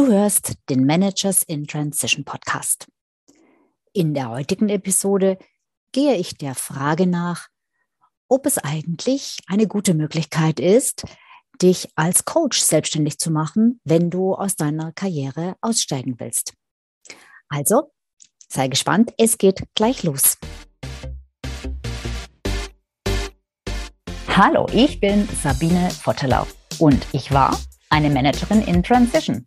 Du hörst den Managers in Transition Podcast. In der heutigen Episode gehe ich der Frage nach, ob es eigentlich eine gute Möglichkeit ist, dich als Coach selbstständig zu machen, wenn du aus deiner Karriere aussteigen willst. Also, sei gespannt, es geht gleich los. Hallo, ich bin Sabine Vottelau und ich war eine Managerin in Transition.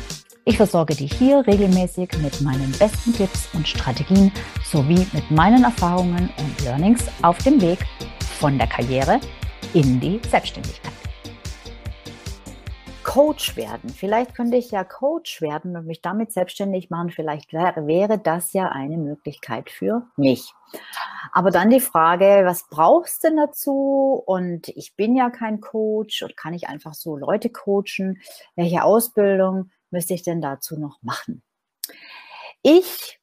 Ich versorge dich hier regelmäßig mit meinen besten Tipps und Strategien sowie mit meinen Erfahrungen und Learnings auf dem Weg von der Karriere in die Selbstständigkeit. Coach werden. Vielleicht könnte ich ja Coach werden und mich damit selbstständig machen. Vielleicht wäre, wäre das ja eine Möglichkeit für mich. Aber dann die Frage, was brauchst du denn dazu? Und ich bin ja kein Coach und kann ich einfach so Leute coachen? Welche Ausbildung müsste ich denn dazu noch machen? Ich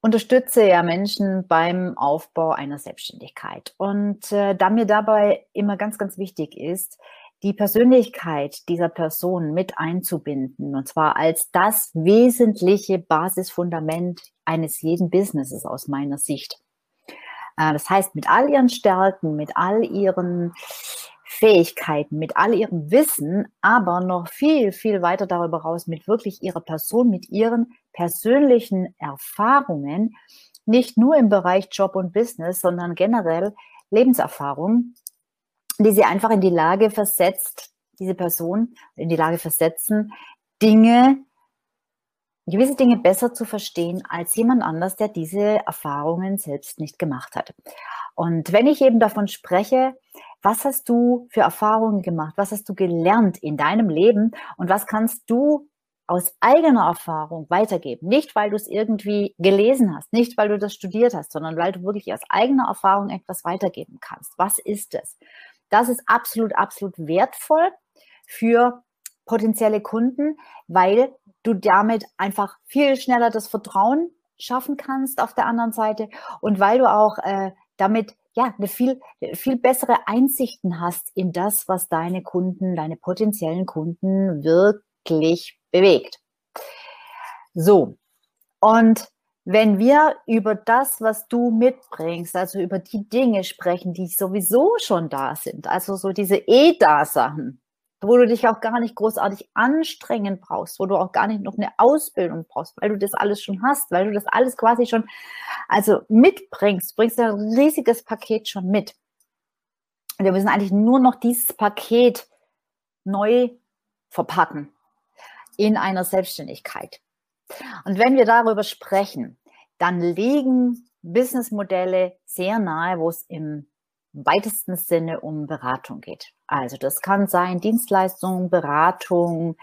unterstütze ja Menschen beim Aufbau einer Selbstständigkeit. Und äh, da mir dabei immer ganz, ganz wichtig ist, die Persönlichkeit dieser Person mit einzubinden, und zwar als das wesentliche Basisfundament eines jeden Businesses aus meiner Sicht. Äh, das heißt, mit all ihren Stärken, mit all ihren Fähigkeiten, mit all ihrem Wissen, aber noch viel, viel weiter darüber raus mit wirklich ihrer Person, mit ihren persönlichen Erfahrungen, nicht nur im Bereich Job und Business, sondern generell Lebenserfahrung, die sie einfach in die Lage versetzt, diese Person in die Lage versetzen, Dinge, gewisse Dinge besser zu verstehen als jemand anders, der diese Erfahrungen selbst nicht gemacht hat. Und wenn ich eben davon spreche, was hast du für Erfahrungen gemacht? Was hast du gelernt in deinem Leben? Und was kannst du aus eigener Erfahrung weitergeben? Nicht, weil du es irgendwie gelesen hast, nicht, weil du das studiert hast, sondern weil du wirklich aus eigener Erfahrung etwas weitergeben kannst. Was ist es? Das ist absolut, absolut wertvoll für potenzielle Kunden, weil du damit einfach viel schneller das Vertrauen schaffen kannst auf der anderen Seite und weil du auch äh, damit ja, eine viel, viel bessere Einsichten hast in das, was deine Kunden, deine potenziellen Kunden wirklich bewegt. So. Und wenn wir über das, was du mitbringst, also über die Dinge sprechen, die sowieso schon da sind, also so diese Eh-Da-Sachen, wo du dich auch gar nicht großartig anstrengen brauchst, wo du auch gar nicht noch eine Ausbildung brauchst, weil du das alles schon hast, weil du das alles quasi schon also mitbringst, bringst ein riesiges Paket schon mit. Und wir müssen eigentlich nur noch dieses Paket neu verpacken in einer Selbstständigkeit. Und wenn wir darüber sprechen, dann liegen Businessmodelle sehr nahe, wo es im weitesten Sinne um Beratung geht. Also das kann sein Dienstleistung, Beratung,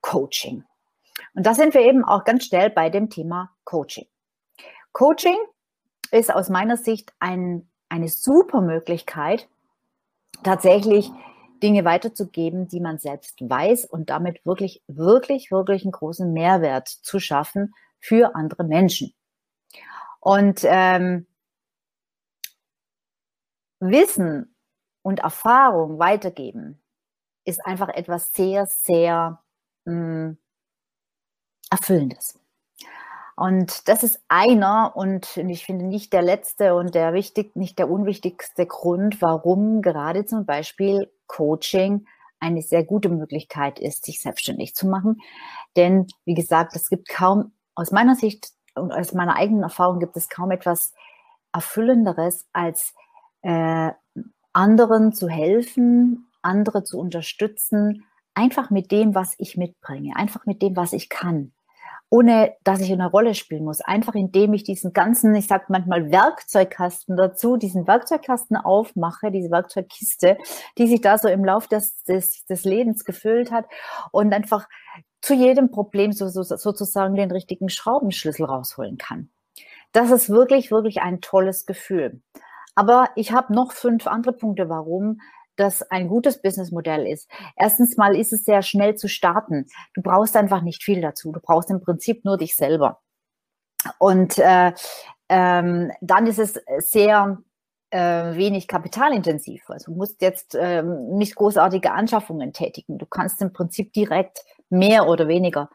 Coaching. Und da sind wir eben auch ganz schnell bei dem Thema Coaching. Coaching ist aus meiner Sicht ein, eine super Möglichkeit, tatsächlich Dinge weiterzugeben, die man selbst weiß und damit wirklich, wirklich, wirklich einen großen Mehrwert zu schaffen für andere Menschen. Und ähm, Wissen und Erfahrung weitergeben ist einfach etwas sehr, sehr mh, hm, Erfüllendes. Und das ist einer und ich finde nicht der letzte und der wichtig, nicht der unwichtigste Grund, warum gerade zum Beispiel Coaching eine sehr gute Möglichkeit ist, sich selbstständig zu machen. Denn wie gesagt, es gibt kaum, aus meiner Sicht und aus meiner eigenen Erfahrung gibt es kaum etwas Erfüllenderes, als äh, anderen zu helfen, andere zu unterstützen, einfach mit dem, was ich mitbringe, einfach mit dem, was ich kann, ohne dass ich eine Rolle spielen muss, einfach indem ich diesen ganzen, ich sage manchmal Werkzeugkasten dazu, diesen Werkzeugkasten aufmache, diese Werkzeugkiste, die sich da so im Lauf des, des, des Lebens gefüllt hat und einfach zu jedem Problem so, so, sozusagen den richtigen Schraubenschlüssel rausholen kann. Das ist wirklich, wirklich ein tolles Gefühl. Aber ich habe noch fünf andere Punkte, warum das ein gutes Businessmodell ist. Erstens mal ist es sehr schnell zu starten. Du brauchst einfach nicht viel dazu. Du brauchst im Prinzip nur dich selber. Und äh, ähm, dann ist es sehr äh, wenig kapitalintensiv. Also du musst jetzt ähm, nicht großartige Anschaffungen tätigen. Du kannst im Prinzip direkt mehr oder weniger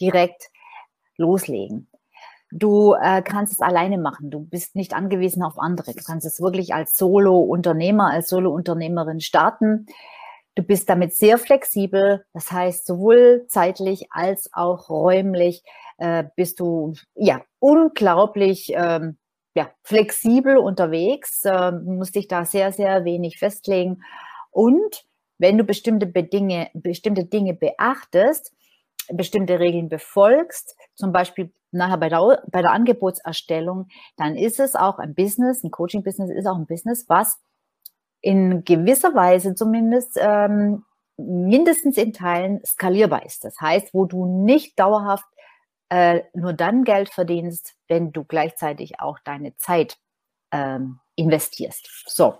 direkt loslegen. Du äh, kannst es alleine machen. Du bist nicht angewiesen auf andere. Du kannst es wirklich als Solo-Unternehmer, als Solo-Unternehmerin starten. Du bist damit sehr flexibel. Das heißt, sowohl zeitlich als auch räumlich äh, bist du ja unglaublich ähm, ja, flexibel unterwegs. Äh, musst dich da sehr, sehr wenig festlegen. Und wenn du bestimmte, Bedinge, bestimmte Dinge beachtest, bestimmte Regeln befolgst, zum Beispiel nachher bei der, bei der Angebotserstellung, dann ist es auch ein Business, ein Coaching-Business ist auch ein Business, was in gewisser Weise zumindest ähm, mindestens in Teilen skalierbar ist. Das heißt, wo du nicht dauerhaft äh, nur dann Geld verdienst, wenn du gleichzeitig auch deine Zeit ähm, investierst. So,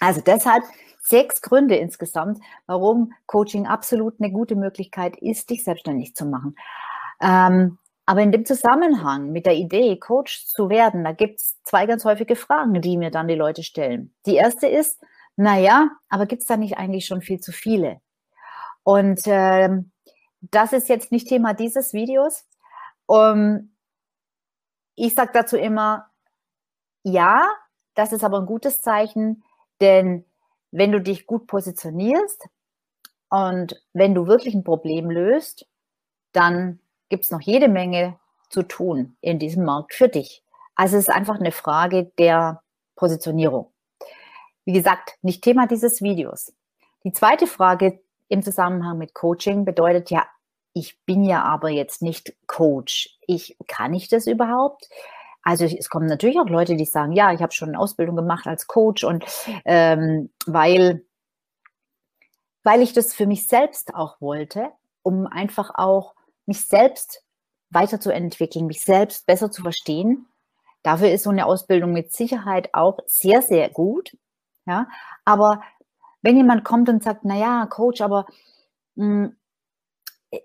also deshalb sechs Gründe insgesamt, warum Coaching absolut eine gute Möglichkeit ist, dich selbstständig zu machen. Ähm, aber in dem Zusammenhang mit der Idee, Coach zu werden, da gibt es zwei ganz häufige Fragen, die mir dann die Leute stellen. Die erste ist, naja, aber gibt es da nicht eigentlich schon viel zu viele? Und ähm, das ist jetzt nicht Thema dieses Videos. Um, ich sage dazu immer, ja, das ist aber ein gutes Zeichen, denn wenn du dich gut positionierst und wenn du wirklich ein Problem löst, dann gibt es noch jede Menge zu tun in diesem Markt für dich. Also es ist einfach eine Frage der Positionierung. Wie gesagt, nicht Thema dieses Videos. Die zweite Frage im Zusammenhang mit Coaching bedeutet ja, ich bin ja aber jetzt nicht Coach. Ich kann ich das überhaupt? Also es kommen natürlich auch Leute, die sagen, ja, ich habe schon eine Ausbildung gemacht als Coach und ähm, weil, weil ich das für mich selbst auch wollte, um einfach auch mich selbst weiterzuentwickeln, mich selbst besser zu verstehen. Dafür ist so eine Ausbildung mit Sicherheit auch sehr, sehr gut. Ja, aber wenn jemand kommt und sagt, na ja, Coach, aber mh, hm,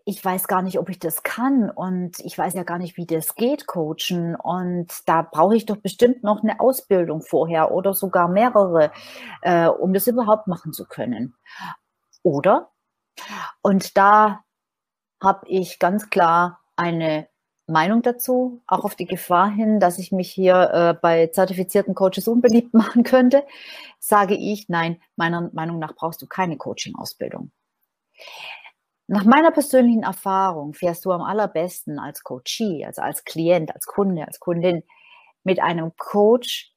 ich weiß gar nicht, ob ich das kann und ich weiß ja gar nicht, wie das geht, coachen. Und da brauche ich doch bestimmt noch eine Ausbildung vorher oder sogar mehrere, äh, um das überhaupt machen zu können. Oder? Und da habe ich ganz klar eine Meinung dazu, auch auf die Gefahr hin, dass ich mich hier äh, bei zertifizierten Coaches unbeliebt machen könnte, sage ich, nein, meiner Meinung nach brauchst du keine Coaching-Ausbildung. Nach meiner persönlichen Erfahrung fährst du am allerbesten als Coachee, also als Klient, als Kunde, als Kundin mit einem Coach,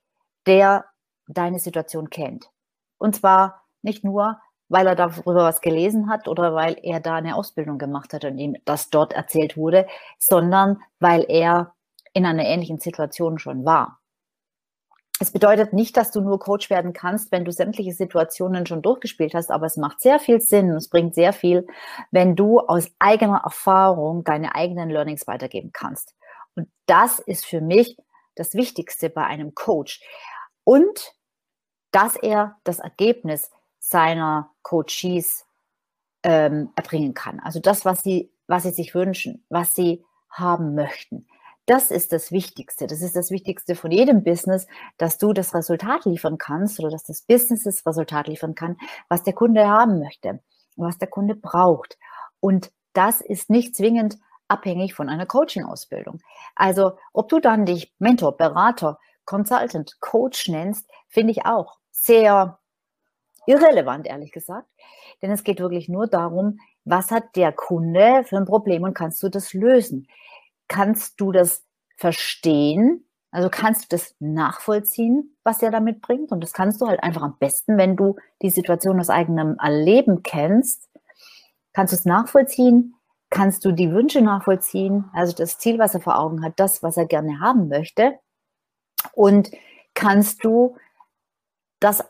der deine Situation kennt. Und zwar nicht nur, weil er darüber was gelesen hat oder weil er da eine Ausbildung gemacht hat und ihm das dort erzählt wurde, sondern weil er in einer ähnlichen Situation schon war. Es bedeutet nicht, dass du nur Coach werden kannst, wenn du sämtliche Situationen schon durchgespielt hast, aber es macht sehr viel Sinn und es bringt sehr viel, wenn du aus eigener Erfahrung deine eigenen Learnings weitergeben kannst. Und das ist für mich das Wichtigste bei einem Coach. Und dass er das Ergebnis seiner Coaches ähm, erbringen kann. Also das, was sie, was sie sich wünschen, was sie haben möchten. Das ist das Wichtigste. Das ist das Wichtigste von jedem Business, dass du das Resultat liefern kannst oder dass das Business das Resultat liefern kann, was der Kunde haben möchte, was der Kunde braucht. Und das ist nicht zwingend abhängig von einer Coaching-Ausbildung. Also, ob du dann dich Mentor, Berater, Consultant, Coach nennst, finde ich auch sehr irrelevant, ehrlich gesagt. Denn es geht wirklich nur darum, was hat der Kunde für ein Problem und kannst du das lösen? Kannst du das verstehen? Also kannst du das nachvollziehen, was er damit bringt? Und das kannst du halt einfach am besten, wenn du die Situation aus eigenem Erleben kennst. Kannst du es nachvollziehen? Kannst du die Wünsche nachvollziehen? Also das Ziel, was er vor Augen hat, das, was er gerne haben möchte. Und kannst du das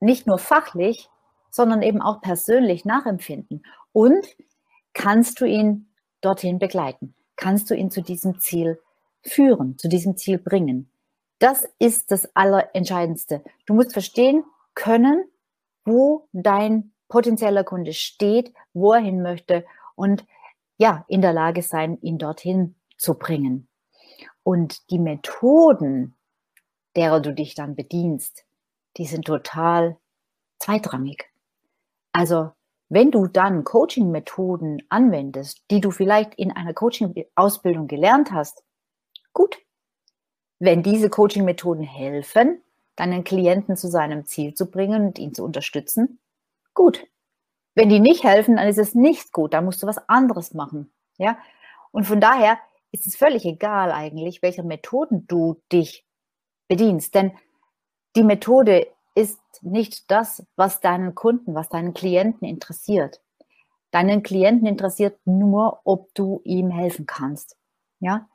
nicht nur fachlich, sondern eben auch persönlich nachempfinden. Und kannst du ihn dorthin begleiten kannst du ihn zu diesem Ziel führen, zu diesem Ziel bringen. Das ist das Allerentscheidendste. Du musst verstehen können, wo dein potenzieller Kunde steht, wo er hin möchte und ja, in der Lage sein, ihn dorthin zu bringen. Und die Methoden, derer du dich dann bedienst, die sind total zweitrangig. Also wenn du dann Coaching-Methoden anwendest, die du vielleicht in einer Coaching-Ausbildung gelernt hast, gut. Wenn diese Coaching-Methoden helfen, deinen Klienten zu seinem Ziel zu bringen und ihn zu unterstützen, gut. Wenn die nicht helfen, dann ist es nicht gut. Da musst du was anderes machen. Ja? Und von daher ist es völlig egal eigentlich, welcher Methoden du dich bedienst. Denn die Methode ist nicht das, was deinen Kunden, was deinen Klienten interessiert. Deinen Klienten interessiert nur, ob du ihm helfen kannst. Ja?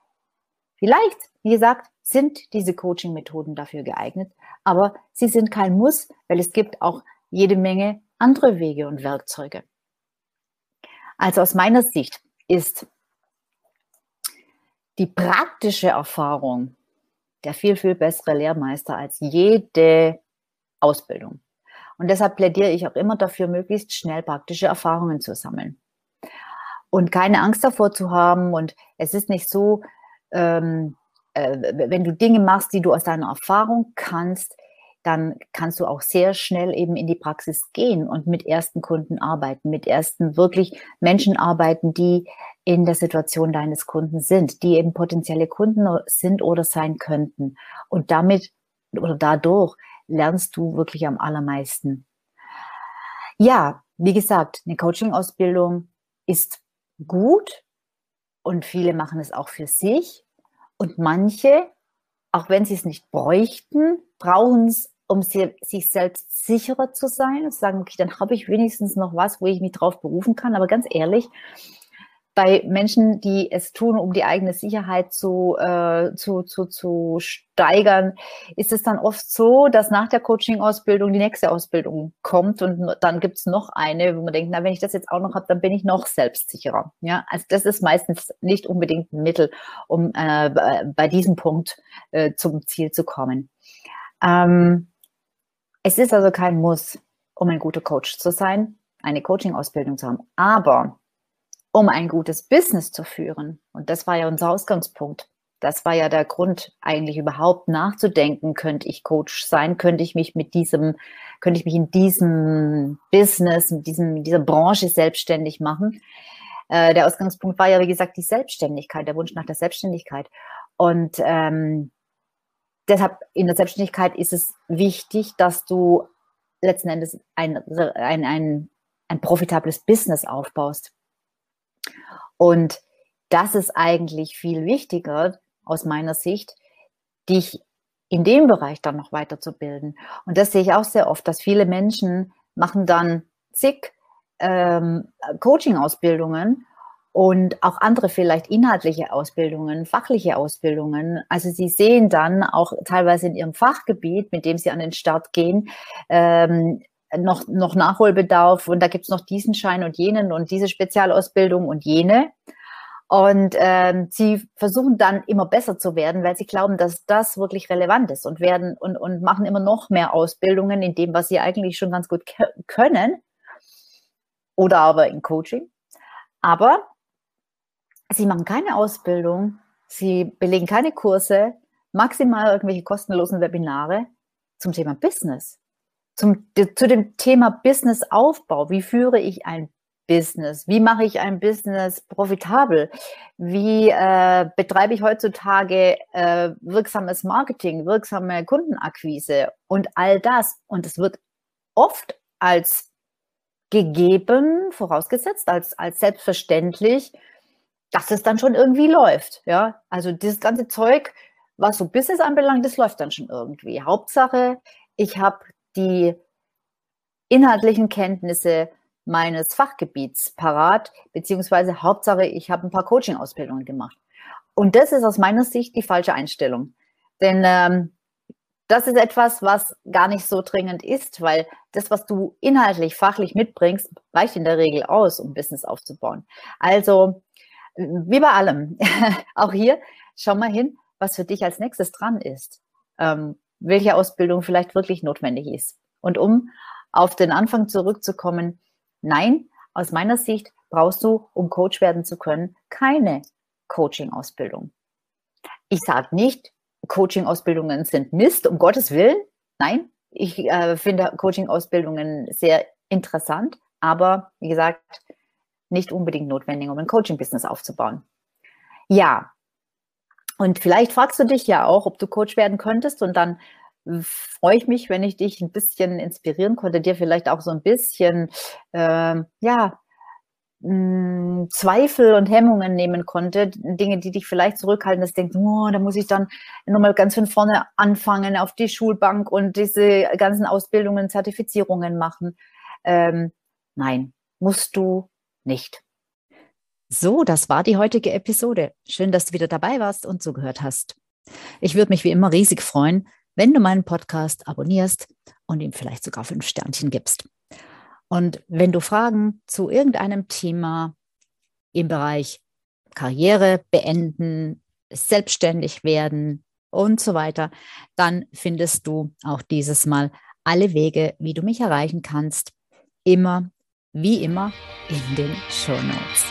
Vielleicht, wie gesagt, sind diese Coaching-Methoden dafür geeignet, aber sie sind kein Muss, weil es gibt auch jede Menge andere Wege und Werkzeuge. Also aus meiner Sicht ist die praktische Erfahrung der viel, viel bessere Lehrmeister als jede Ausbildung. Und deshalb plädiere ich auch immer dafür, möglichst schnell praktische Erfahrungen zu sammeln. Und keine Angst davor zu haben. Und es ist nicht so, ähm, äh, wenn du Dinge machst, die du aus deiner Erfahrung kannst, dann kannst du auch sehr schnell eben in die Praxis gehen und mit ersten Kunden arbeiten, mit ersten wirklich Menschen arbeiten, die in der Situation deines Kunden sind, die eben potenzielle Kunden sind oder sein könnten. Und damit oder dadurch lernst du wirklich am allermeisten. Ja, wie gesagt, eine Coaching-Ausbildung ist gut und viele machen es auch für sich und manche, auch wenn sie es nicht bräuchten, brauchen es, um sie, sich selbst sicherer zu sein und sagen, okay, dann habe ich wenigstens noch was, wo ich mich drauf berufen kann. Aber ganz ehrlich, bei Menschen, die es tun, um die eigene Sicherheit zu, äh, zu, zu, zu steigern, ist es dann oft so, dass nach der Coaching-Ausbildung die nächste Ausbildung kommt und dann gibt es noch eine, wo man denkt, na, wenn ich das jetzt auch noch habe, dann bin ich noch selbstsicherer. Ja, also das ist meistens nicht unbedingt ein Mittel, um äh, bei diesem Punkt äh, zum Ziel zu kommen. Ähm, es ist also kein Muss, um ein guter Coach zu sein, eine Coaching-Ausbildung zu haben. Aber um ein gutes Business zu führen. Und das war ja unser Ausgangspunkt. Das war ja der Grund, eigentlich überhaupt nachzudenken, könnte ich Coach sein, könnte ich mich mit diesem, könnte ich mich in diesem Business, in diesem, dieser Branche selbstständig machen. Äh, der Ausgangspunkt war ja, wie gesagt, die Selbstständigkeit, der Wunsch nach der Selbstständigkeit. Und ähm, deshalb in der Selbstständigkeit ist es wichtig, dass du letzten Endes ein, ein, ein, ein profitables Business aufbaust. Und das ist eigentlich viel wichtiger aus meiner Sicht, dich in dem Bereich dann noch weiterzubilden. Und das sehe ich auch sehr oft, dass viele Menschen machen dann zig ähm, Coaching-Ausbildungen und auch andere vielleicht inhaltliche Ausbildungen, fachliche Ausbildungen. Also sie sehen dann auch teilweise in ihrem Fachgebiet, mit dem sie an den Start gehen, ähm, noch, noch Nachholbedarf und da gibt es noch diesen Schein und jenen und diese Spezialausbildung und jene. Und ähm, sie versuchen dann immer besser zu werden, weil sie glauben, dass das wirklich relevant ist und werden und, und machen immer noch mehr Ausbildungen in dem, was sie eigentlich schon ganz gut können oder aber in Coaching. Aber sie machen keine Ausbildung, sie belegen keine Kurse, maximal irgendwelche kostenlosen Webinare zum Thema Business zum, zu dem Thema Businessaufbau. Wie führe ich ein Business? Wie mache ich ein Business profitabel? Wie äh, betreibe ich heutzutage äh, wirksames Marketing, wirksame Kundenakquise und all das? Und es wird oft als gegeben, vorausgesetzt, als, als selbstverständlich, dass es dann schon irgendwie läuft. Ja, also dieses ganze Zeug, was so Business anbelangt, das läuft dann schon irgendwie. Hauptsache, ich habe die inhaltlichen Kenntnisse meines Fachgebiets parat, beziehungsweise Hauptsache, ich habe ein paar Coaching-Ausbildungen gemacht. Und das ist aus meiner Sicht die falsche Einstellung. Denn ähm, das ist etwas, was gar nicht so dringend ist, weil das, was du inhaltlich, fachlich mitbringst, reicht in der Regel aus, um Business aufzubauen. Also, wie bei allem, auch hier, schau mal hin, was für dich als nächstes dran ist. Ähm, welche Ausbildung vielleicht wirklich notwendig ist. Und um auf den Anfang zurückzukommen, nein, aus meiner Sicht brauchst du, um Coach werden zu können, keine Coaching-Ausbildung. Ich sage nicht, Coaching-Ausbildungen sind Mist, um Gottes Willen. Nein, ich äh, finde Coaching-Ausbildungen sehr interessant, aber wie gesagt, nicht unbedingt notwendig, um ein Coaching-Business aufzubauen. Ja, und vielleicht fragst du dich ja auch, ob du Coach werden könntest und dann freue ich mich, wenn ich dich ein bisschen inspirieren konnte, dir vielleicht auch so ein bisschen, äh, ja, mh, Zweifel und Hemmungen nehmen konnte, Dinge, die dich vielleicht zurückhalten, dass du denkst, oh, da muss ich dann nochmal ganz von vorne anfangen auf die Schulbank und diese ganzen Ausbildungen, Zertifizierungen machen. Ähm, nein, musst du nicht. So, das war die heutige Episode. Schön, dass du wieder dabei warst und zugehört hast. Ich würde mich wie immer riesig freuen, wenn du meinen Podcast abonnierst und ihm vielleicht sogar fünf Sternchen gibst. Und wenn du Fragen zu irgendeinem Thema im Bereich Karriere beenden, selbstständig werden und so weiter, dann findest du auch dieses Mal alle Wege, wie du mich erreichen kannst, immer, wie immer, in den Show Notes.